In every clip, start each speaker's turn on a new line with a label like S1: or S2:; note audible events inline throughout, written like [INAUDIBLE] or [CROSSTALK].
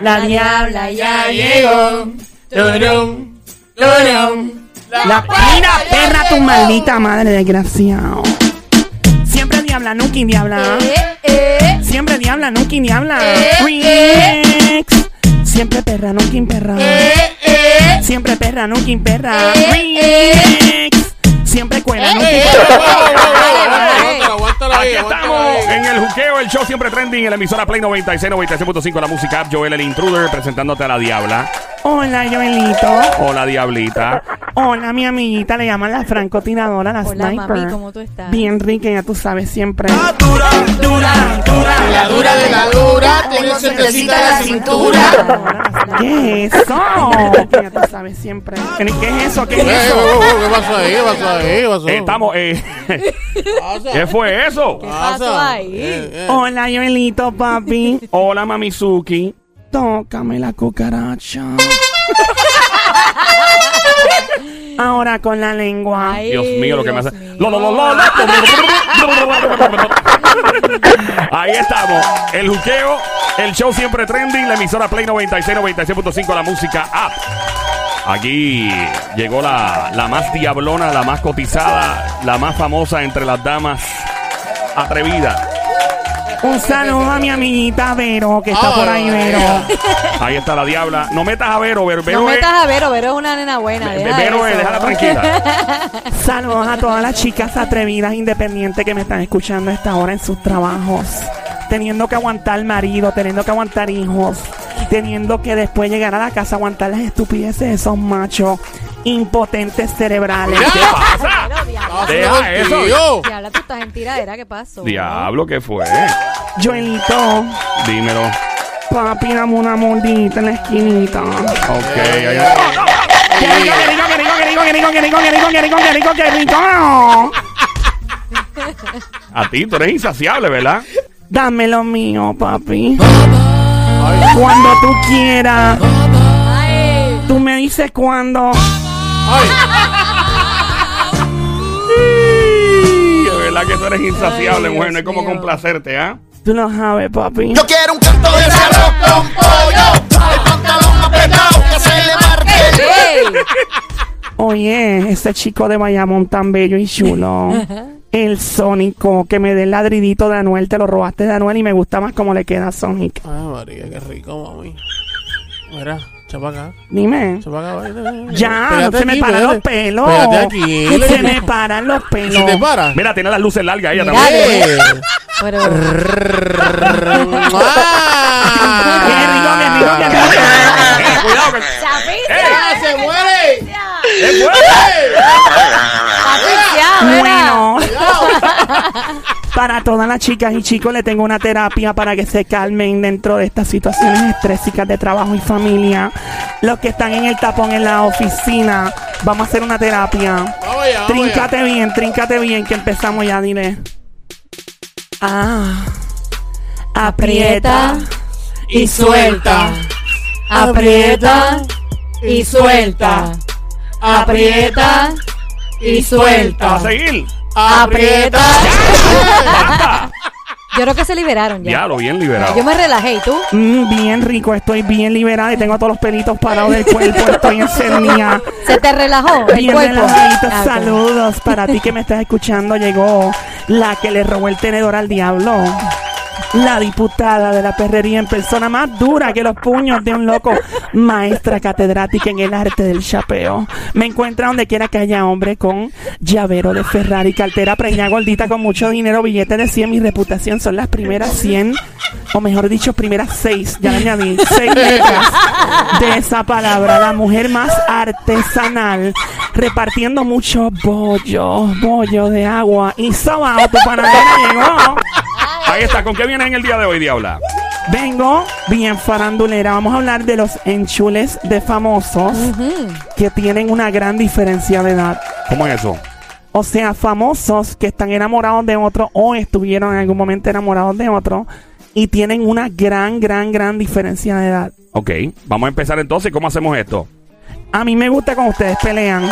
S1: La diabla ya llegó. Turum, turum. La mira, perra, tu maldita madre, desgraciado. Siempre diabla, nunca diabla.
S2: Eh, eh.
S1: Siempre diabla, nunca diabla.
S2: Eh.
S1: Siempre perra, nunca perra.
S2: Eh, eh.
S1: Siempre perra, nunca perra.
S2: Eh.
S1: Siempre cuela, nunca [LAUGHS]
S3: Aquí estamos en el juqueo, el show siempre trending en la emisora Play 96, 96.5, la música app, Joel el Intruder, presentándote a la Diabla.
S1: Hola, Joelito.
S3: Hola, Diablita.
S1: Hola, mi amiguita. Le llaman la francotiradora, la
S2: Hola,
S1: sniper.
S2: mami, ¿cómo tú estás?
S1: Bien rica, ya tú sabes, siempre.
S4: Dura, dura, dura. La dura de la dura. Tiene suertecita la cintura.
S1: ¿Qué es eso? Ya tú sabes, siempre. ¿Qué es eso? ¿Qué es eso?
S4: ¿Qué pasó ahí? ¿Qué pasó ahí? ¿Qué pasó?
S3: Estamos, eh? ¿qué fue eso?
S2: ¿Qué pasó ahí?
S4: Eh, eh.
S1: Hola, Joelito, papi.
S3: Hola, Mamizuki.
S1: Tócame la cucaracha. Ahora con la lengua.
S2: Ay,
S3: Dios mío, lo que me hace. lo, lo, lo. Ahí estamos. El juqueo, el show siempre trending, la emisora Play 96, 96.5, la música app. Aquí llegó la, la más diablona, la más cotizada, la más famosa entre las damas atrevidas.
S1: Un saludo a mi amiguita Vero, que está
S4: Ah,
S1: por ahí, Vero.
S3: Ahí está la diabla. No metas a Vero, Vero, Vero
S2: No
S3: es-
S2: metas a Vero, Vero es una nena buena. deja
S3: Vero es,
S2: eso.
S3: déjala tranquila. [LAUGHS]
S1: Saludos a todas las chicas atrevidas independientes que me están escuchando a esta hora en sus trabajos. Teniendo que aguantar marido, teniendo que aguantar hijos, teniendo que después llegar a la casa a aguantar las estupideces de esos machos impotentes cerebrales.
S3: ¿Qué pasa? Deja eso.
S4: Tío.
S2: diabla, tú estás en tiradera, ¿qué pasó?
S3: Diablo, ¿qué fue?
S1: Joelito,
S3: Dímelo.
S1: papi, dame una mordita en la esquinita.
S3: Ok, ahí
S1: ¡Qué rico, qué rico, qué rico, qué rico, qué rico, qué rico, qué rico, qué rico, qué rico, qué rico!
S3: A ti, tú eres insaciable, ¿verdad?
S1: Dame lo mío, papi. Cuando tú quieras. Tú me dices cuándo.
S4: ay.
S3: Verdad que tú eres insaciable, mujer. No hay como complacerte, ¿ah?
S1: Tú lo sabes, papi.
S5: Yo quiero un canto de arroz con pollo, el pantalón apretado que se le marque. [LAUGHS]
S1: Oye, ese chico de Bayamón tan bello y chulo. [LAUGHS] El Sónico, que me dé el ladridito de Anuel, te lo robaste de Anuel y me gusta más cómo le queda a Sonic.
S4: Ay, María, qué rico, mami. Mira, chapa acá.
S1: Dime.
S4: Chapa acá. vete.
S1: Ya,
S4: Pégate
S1: no se me
S4: aquí,
S1: paran
S4: pégate.
S1: los pelos.
S4: Pégate aquí.
S1: Se me paran los pelos.
S4: ¿Se te para?
S3: Mira, tiene las luces largas ella
S2: Mira,
S3: también.
S4: Eh.
S2: Pero,
S4: ¡Ah!
S1: Qué rico, qué rico, qué rico.
S3: Eh, [LAUGHS] cuidado que.
S4: ¡Ah, se muere!
S2: Patricia, mira.
S1: Bueno, [LAUGHS] [LAUGHS] para todas las chicas y chicos le tengo una terapia para que se calmen dentro de estas situaciones estrésicas de trabajo y familia. Los que están en el tapón en la oficina, vamos a hacer una terapia.
S4: Vamos allá, vamos allá.
S1: Tríncate bien, tríncate bien, que empezamos ya, dile. Ah, aprieta
S2: y suelta. Aprieta y suelta. Aprieta y
S3: A
S2: suelta.
S3: seguir.
S2: Aprieta. [LAUGHS] Yo creo que se liberaron ya.
S3: Diablo, bien liberado.
S2: Yo me relajé, ¿y tú?
S1: Mm, bien rico, estoy bien liberada y tengo todos los pelitos parados del cuerpo, estoy encendida. [LAUGHS]
S2: ¿Se te relajó el
S1: Bien
S2: cuerpo? Ah,
S1: saludos para ti que me estás escuchando. Llegó la que le robó el tenedor al diablo. La diputada de la perrería en persona más dura que los puños de un loco. Maestra catedrática en el arte del chapeo. Me encuentra donde quiera que haya hombre con llavero de Ferrari, cartera preñada gordita con mucho dinero, billete de 100. Mi reputación son las primeras 100, o mejor dicho, primeras 6. Ya le añadí 6 letras de esa palabra. La mujer más artesanal, repartiendo mucho bollo, bollo de agua. Y sobao, tu panadera llegó.
S3: Ahí está. ¿Con qué vienes en el día de hoy, Diabla?
S1: Vengo bien farandulera. Vamos a hablar de los enchules de famosos que tienen una gran diferencia de edad.
S3: ¿Cómo es eso?
S1: O sea, famosos que están enamorados de otro o estuvieron en algún momento enamorados de otro y tienen una gran, gran, gran diferencia de edad.
S3: Ok, vamos a empezar entonces. ¿Cómo hacemos esto?
S1: A mí me gusta cuando ustedes pelean.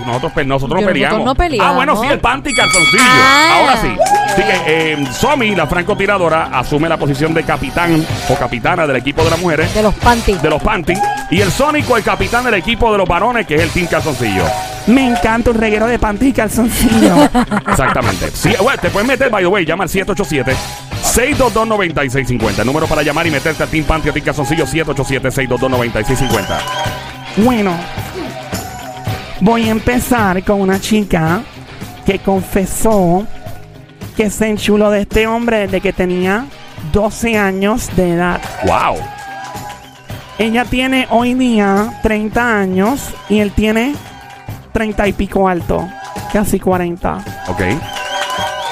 S3: Nosotros, pe- nosotros no
S2: Yo-
S3: peleamos.
S2: nosotros no peleamos.
S3: Ah, bueno, sí, el panty y calzoncillo.
S2: Ah.
S3: Ahora sí. Sí, que eh, Somi, la francotiradora, asume la posición de capitán o capitana del equipo de las mujeres,
S2: De los panties.
S3: de los panty. Y el Sónico, el capitán del equipo de los varones, que es el Team Calzoncillo.
S1: Me encanta un reguero de panty y calzoncillo. [LAUGHS]
S3: Exactamente. Sí, bueno, te puedes meter, by the way, llama al 787-622-9650. El número para llamar y meterte a Team Panty o Team Calzoncillo, 787-622-9650.
S1: Bueno, voy a empezar con una chica que confesó que se enchuló de este hombre desde que tenía 12 años de edad.
S3: ¡Wow!
S1: Ella tiene hoy día 30 años y él tiene 30 y pico alto, casi 40.
S3: Ok.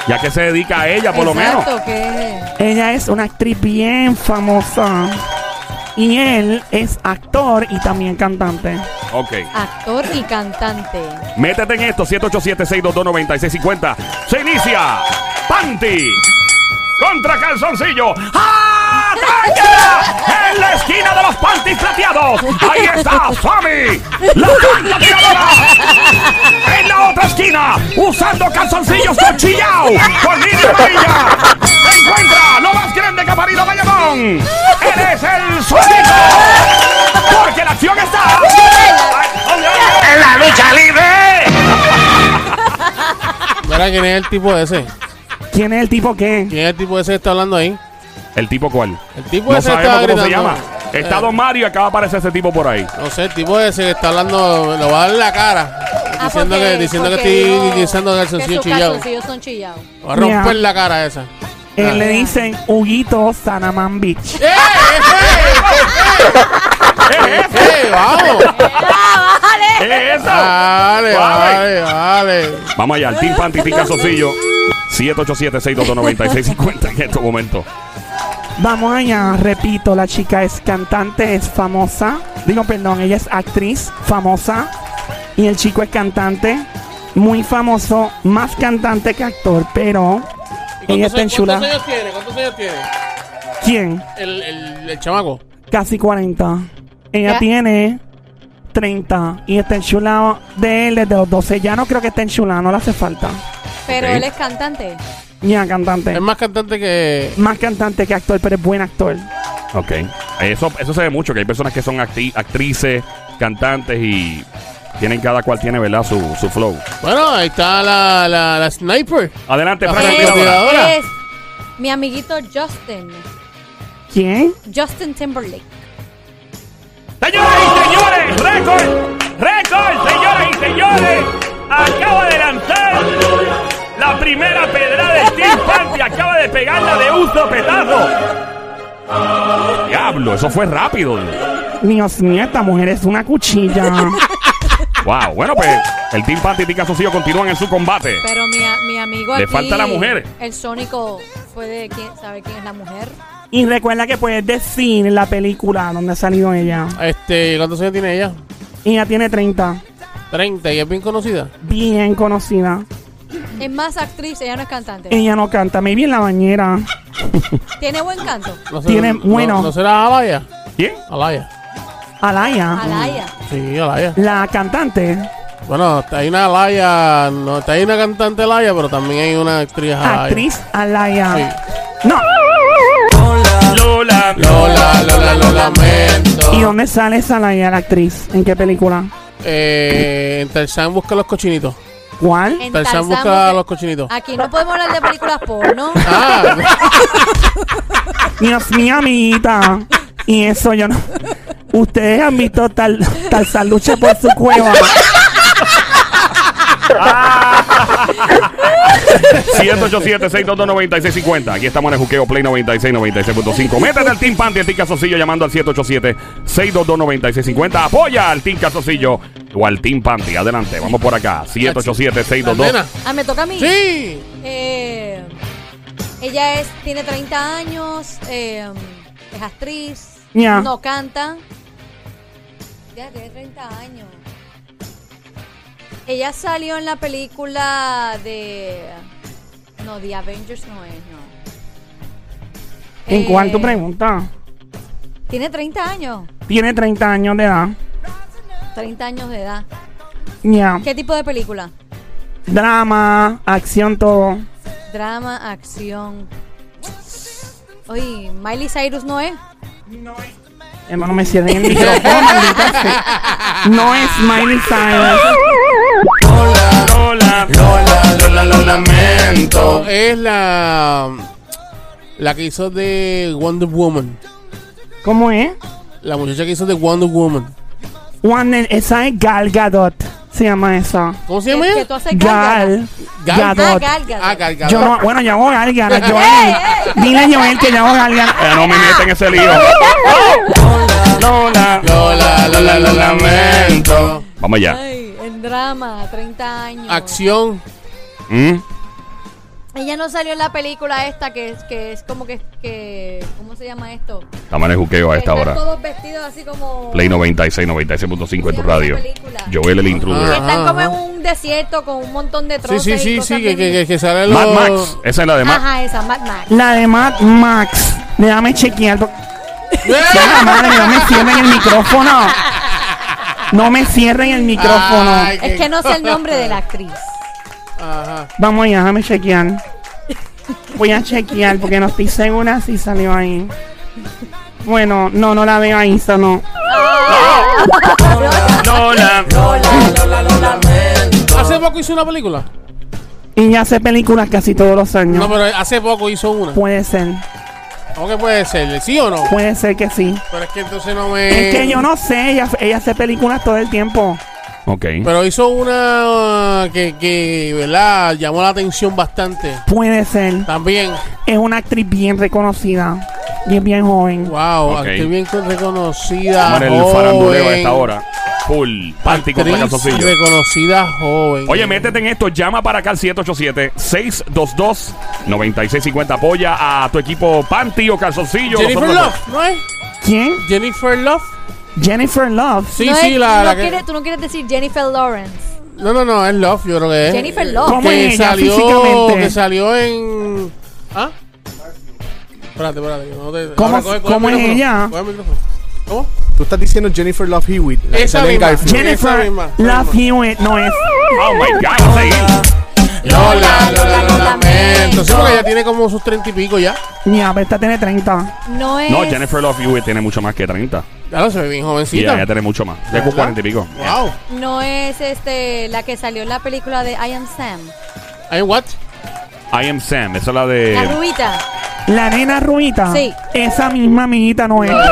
S3: Ya que se dedica a ella, por lo menos.
S2: Exacto, que
S1: Ella es una actriz bien famosa y él es actor y también cantante.
S3: Ok.
S2: actor y cantante.
S3: Métete en esto, 787-622-9650. Se inicia Panty contra Calzoncillo. ¡Ataque! En la esquina de los panties plateados. Ahí está Sammy, la tiradora. En la otra esquina, usando calzoncillos con chillao, con línea amarilla. Se encuentra lo más grande que ha parido Bayamón. Él es el Sónico. Porque la acción está.
S4: Mira quién es el tipo ese.
S1: ¿Quién es el tipo que?
S4: ¿Quién es el tipo ese que está hablando ahí?
S3: ¿El tipo cuál?
S4: El tipo
S3: No
S4: ese
S3: sabemos
S4: está
S3: cómo se
S4: gritando.
S3: llama. Está
S4: Eh,
S3: Don Mario y acaba de aparecer ese tipo por ahí.
S4: No sé, el tipo ese que está hablando, le va a dar la cara.
S2: Ah,
S4: diciendo
S2: porque-
S4: que, diciendo que
S2: porque
S4: estoy
S2: dijo
S4: diciendo
S2: que
S4: calzoncillo
S2: sus
S4: chillado.
S2: calzoncillos son chillados.
S4: Va a romper la cara esa.
S1: Él le
S2: Ah.
S1: dicen Huguito Sanaman Beach.
S4: ¡Eh, eh, eh! [LAUGHS] ¡Vamos! [LAUGHS]
S3: ¿Qué es eso?
S4: Vale, vale, vale.
S3: Vamos allá, el Team Panty Team Calzoncillo. 787-622-9650 en estos momentos.
S1: Vamos allá, repito, la chica es cantante, es famosa. Digo, perdón, ella es actriz, famosa. Y el chico es cantante, muy famoso, más cantante que actor, pero
S4: ¿Y
S1: ella
S4: cuántos,
S1: está en chula.
S4: ¿Cuántos años tiene? ¿Cuántos años tiene?
S1: ¿Quién?
S4: El, el, el chamaco.
S1: Casi 40. Ella
S2: Ya.
S1: tiene 30 y está enchulado de él desde los 12. Ya no creo que esté enchulado, no le hace falta.
S2: Pero
S3: Ok.
S2: él es cantante.
S1: Ya, cantante.
S4: Es más cantante que.
S1: Más cantante que actor, pero es buen actor.
S3: Ok. Eso, eso se ve mucho, que hay personas que son acti- actrices, cantantes y tienen cada cual tiene, ¿verdad? Su, su flow.
S4: Bueno, ahí está la, la, la sniper.
S3: Adelante,
S4: La
S3: Frank.
S2: Es,
S4: francotiradora.
S3: tiradora.
S2: es mi amiguito Justin.
S1: ¿Quién?
S2: Justin Timberlake.
S3: Señoras y señores, récord, récord, señoras y señores. Acaba de lanzar la primera pedrada del Team Panty. Acaba de pegarla de uso petazo. Diablo, eso fue rápido.
S1: Dios mío, esta mujer es una cuchilla. [LAUGHS]
S3: Wow, bueno, pues el Team Panty y Team Calzoncillo continúan en su combate.
S2: Pero mi, amigo
S3: Le
S2: aquí,
S3: falta la mujer.
S2: El Sónico fue de quién sabe quién es la mujer.
S1: Y recuerda que puedes decir la película donde ha salido ella.
S4: Este, ¿cuántos años tiene ella?
S1: Ella tiene 30.
S4: 30 y es bien conocida.
S1: Bien conocida.
S2: Es más actriz, ella no es cantante.
S1: Ella no canta, maybe en la bañera.
S2: Tiene buen canto.
S4: No
S1: Tiene-
S4: no-
S1: bueno.
S4: ¿No, será Alaya?
S3: ¿Quién?
S4: Alaya.
S1: Alaya.
S2: Alaya.
S4: Sí, Alaya.
S1: La cantante.
S4: Bueno, hay una Alaya. No, hay una cantante Alaya, pero también hay una actriz Alaya.
S1: Actriz Alaya.
S4: Sí.
S1: No.
S3: Lola.
S4: Lola, Lola, lo lamento.
S1: ¿Y dónde sale esa Alaya, la actriz? ¿En qué película?
S4: Eh, en Tarzán busca los cochinitos.
S1: ¿Cuál?
S2: En
S4: Tarzán
S2: Tarzán
S4: busca los cochinitos.
S2: Aquí no podemos hablar de películas porno.
S4: Ah, [LAUGHS]
S1: Dios mío, amiguita. Y eso yo no. Ustedes han visto tal, tal lucha por su cueva. [LAUGHS]
S3: 787-622-9650. Aquí estamos en el Juqueo Play 96, 96.5. Métete al Team Panty, al Team Casocillo, llamando al 787-622-9650. Apoya al Team Casocillo o al Team Panty. Adelante, vamos por acá. 787-622.
S4: nena.
S2: Ah, me toca a mí.
S4: Sí.
S2: Eh, ella es, tiene 30 años, eh, es actriz,
S1: Ya.
S2: no canta. Ya tiene 30 años. Ella salió en la película de... No, The Avengers no es, no.
S1: ¿En cuál tu
S2: Eh,
S1: pregunta?
S2: Tiene 30 años.
S1: Tiene 30 años de edad.
S2: 30 años de edad. ¿Qué tipo de película?
S1: Drama, acción, todo.
S2: Drama, acción. Oye, Miley Cyrus no es.
S1: Hermano, me cierren el micrófono. No es Miley Cyrus.
S4: Lola,
S3: Lola.
S4: Lola, lo lamento.
S5: Es la. La que hizo de Wonder Woman.
S1: ¿Cómo es?
S5: La muchacha que hizo de Wonder Woman.
S1: One, esa es Gal Gadot. Se llama esa.
S5: ¿Cómo se llama ella?
S2: tú haces gárgara.
S1: Gal
S5: Gal-
S2: Ah,
S1: Gadot.
S2: gárgara.
S5: Ah, Gal Gadot.
S1: Yo no, bueno, yo hago gárgara, Joel. [LAUGHS] Dile a Joel que yo hago gárgara. [LAUGHS]
S3: Eh, no me meten en ese lío. [LAUGHS] Lola.
S4: Lola, Lola, lo lamento.
S3: Vamos allá.
S2: Drama, 30 años.
S5: Acción.
S3: ¿Mm?
S2: Ella no salió en la película esta que es, que es como que, que. ¿Cómo se llama esto?
S3: El juqueo a esta
S2: están
S3: hora.
S2: todos vestidos así como.
S3: Play 96, 96.5 en tu radio.
S2: película?
S3: Joel el
S2: Que
S3: intruder.
S2: están como en un desierto con un montón de
S5: Sí,
S2: trozos.
S5: sí,
S2: y
S5: sí,
S2: cosas
S5: sí. Que,
S2: bien-
S5: que, que, que sale los.
S3: Mad Max. Esa es la de Mad
S2: Ajá, esa, Mad Max.
S1: La de Mad Max. Déjame chequear. [LAUGHS] porque- madre, no me cierren el micrófono. No me cierren el micrófono.
S5: Ay,
S2: Es que no sé el nombre de la actriz.
S5: Ajá.
S1: Vamos allá, déjame chequear. Voy a chequear porque no estoy segura si salió ahí. Bueno, no, no la veo ahí, eso no.
S5: Hace poco hizo una película.
S1: Y ya hace películas casi todos los años.
S5: No, pero hace poco hizo una.
S1: Puede ser,
S5: ¿Cómo que puede ser? ¿Sí o no?
S1: puede ser que sí.
S5: Pero es que entonces no me.
S1: Es que yo no sé, ella, ella hace películas todo el tiempo.
S3: Ok.
S5: Pero hizo una que, que, ¿verdad? Llamó la atención bastante.
S1: Puede ser.
S5: También.
S1: Es una actriz bien reconocida. Y es bien joven.
S5: Wow,
S3: Ok.
S5: actriz bien reconocida.
S3: Estamos en el
S5: joven.
S3: faranduleo a esta hora. Full. Panty contra calzoncillo.
S5: reconocida joven.
S3: Oye, métete en esto. Llama para acá al 787-622-9650. Apoya a tu equipo Panty o calzoncillo.
S5: Jennifer
S3: Nosotros-
S5: Love, ¿no es?
S1: ¿Quién?
S5: Jennifer Love.
S1: Jennifer Love.
S5: Sí,
S2: No
S5: sí,
S2: es-
S5: la,
S2: no
S5: la que.
S2: quieres- Tú no quieres decir Jennifer Lawrence.
S5: No, no, no, es Love, yo creo que es.
S2: Jennifer Love.
S1: ¿Cómo
S5: que
S1: es ella
S5: salió,
S1: físicamente?
S5: que salió en. ¿Ah? Espérate, espérate. que no te-
S1: ¿Cómo-
S5: ahora coge- coge
S1: cómo
S5: el
S1: es
S5: micrófono,
S1: ella?
S5: coge el micrófono. ¿Cómo?
S6: Tú estás diciendo Jennifer Love Hewitt. la que
S5: Esa
S6: sale en
S5: misma.
S6: Garfield.
S5: Esa
S1: Jennifer
S5: misma, esa
S1: Love
S5: misma.
S1: Hewitt no es.
S3: Oh my God, a.
S5: Lola, Lola, lo lamento. Sí, porque ella tiene como sus treinta y pico ya.
S1: Ya, pero esta tiene 30.
S2: No es.
S3: No, Jennifer Love Hewitt tiene mucho más que 30.
S5: Claro, se ve bien
S3: Y
S5: jovencita.
S3: ella tiene mucho más. De
S5: ¿Verdad?
S3: 40 y pico.
S5: Wow.
S2: No es este la que salió en la película de I Am Sam.
S5: ¿Hay what?
S3: I am Sam. Esa es la de.
S2: La rubita.
S1: La nena ruita.
S2: Sí.
S1: Esa misma amiguita no es.
S3: Lola.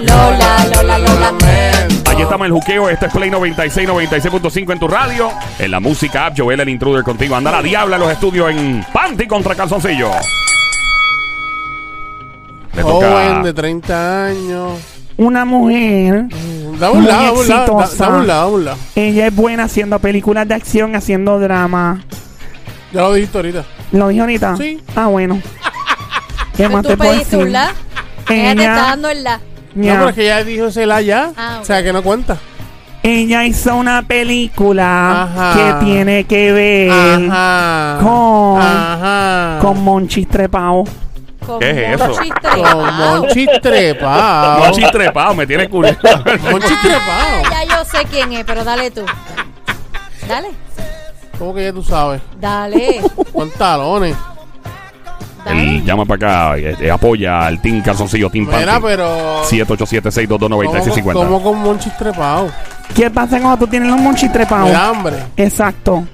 S2: Lola, Lola, lo lamento.
S3: Aquí estamos en el juqueo. Este es Play 96, 96.5 en tu radio. En la música app, Joel el Intruder contigo. Anda la diabla en los estudios en Panty contra Calzoncillo. Le toca.
S5: Joven de 30 años.
S1: Una mujer.
S5: Da un
S1: Muy
S5: lado, da un lado, da-
S1: exitosa.
S5: da un lado, da un lado.
S1: Ella es buena haciendo películas de acción, haciendo drama.
S5: Ya lo dijiste ahorita.
S1: ¿Lo dijo ahorita?
S5: Sí.
S1: Ah, bueno. [LAUGHS] ¿Qué más
S2: Tú
S1: te puedo
S2: pediste
S1: decir?
S2: un la. Ella te
S1: Ella-
S2: está dando el la.
S1: Ya.
S5: No, pero es que ya dijo ese la ya.
S2: Ah,
S5: O sea, que no cuenta.
S1: Ella hizo una película
S5: Ajá.
S1: que tiene que ver
S5: Ajá.
S1: con-
S5: Ajá.
S1: con Monchis Trepao.
S2: Con
S3: ¿Qué es eso?
S2: Monchi
S5: Con
S2: trepao.
S5: Monchi trepao.
S3: Monchi trepado, me tiene curioso.
S5: Monchi trepao.
S2: Ya yo sé quién es, pero dale tú. Dale,
S5: ¿Cómo que ya tú sabes?
S2: dale. [LAUGHS]
S5: Con talones.
S2: dale.
S3: Él llama para acá, eh, eh, apoya al Team Calzoncillo, Team
S5: Mira,
S3: Panty.
S5: pero.
S3: 787-622-9650.
S5: ¿Cómo, cómo con Monchi trepao?
S1: ¿Qué pasa cuando tú tienes los Monchis?
S5: Me da hambre.
S1: Exacto.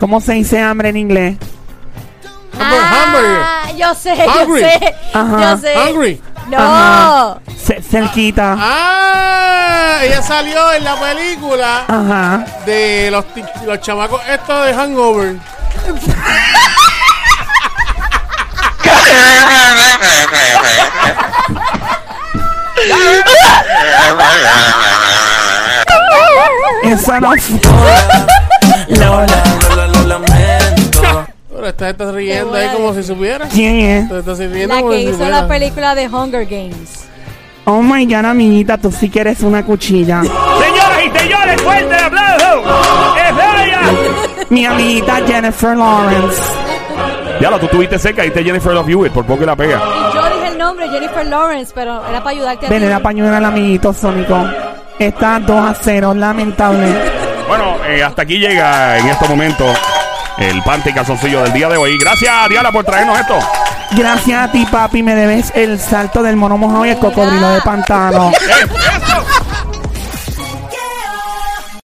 S1: ¿Cómo se dice hambre en inglés?
S5: Hamburger.
S2: Ah, yo sé,
S5: Hungry.
S2: yo sé.
S1: Ajá.
S2: Yo sé.
S5: Hungry.
S2: No.
S1: Ajá. Cerquita.
S5: Ah, ella salió en la película
S1: Ajá.
S5: de los, ti- los chamacos estos de Hangover.
S1: Esa no fue.
S4: Lola. [LAUGHS]
S5: Pero esta está riendo ahí como si supiera.
S1: ¿Quién es?
S5: Riendo
S2: La
S5: como
S2: que
S5: si
S2: hizo
S5: supiera.
S2: la película de Hunger Games.
S1: Oh my god, amiguita, tú sí que eres una cuchilla.
S3: Señoras y señores, fuerte el aplauso. ¡Es ella! [LAUGHS]
S1: Mi amiguita Jennifer Lawrence.
S3: Ya lo tú tuviste cerca y te Jennifer Love Hewitt, por poco que la pega.
S2: Y yo dije el nombre, Jennifer Lawrence, pero era para ayudarte a
S1: Ven,
S2: ti.
S1: era pañuelo al amiguito Sónico. Está 2 a 0, lamentable.
S3: Bueno, eh, hasta aquí llega en estos momentos el panty y calzoncillo del día de hoy. Gracias, Diana, por traernos esto.
S1: Gracias a ti, papi, me debes el salto del mono mojado y el cocodrilo de pantano. [LAUGHS]
S3: ¡Eh! ¡Eso!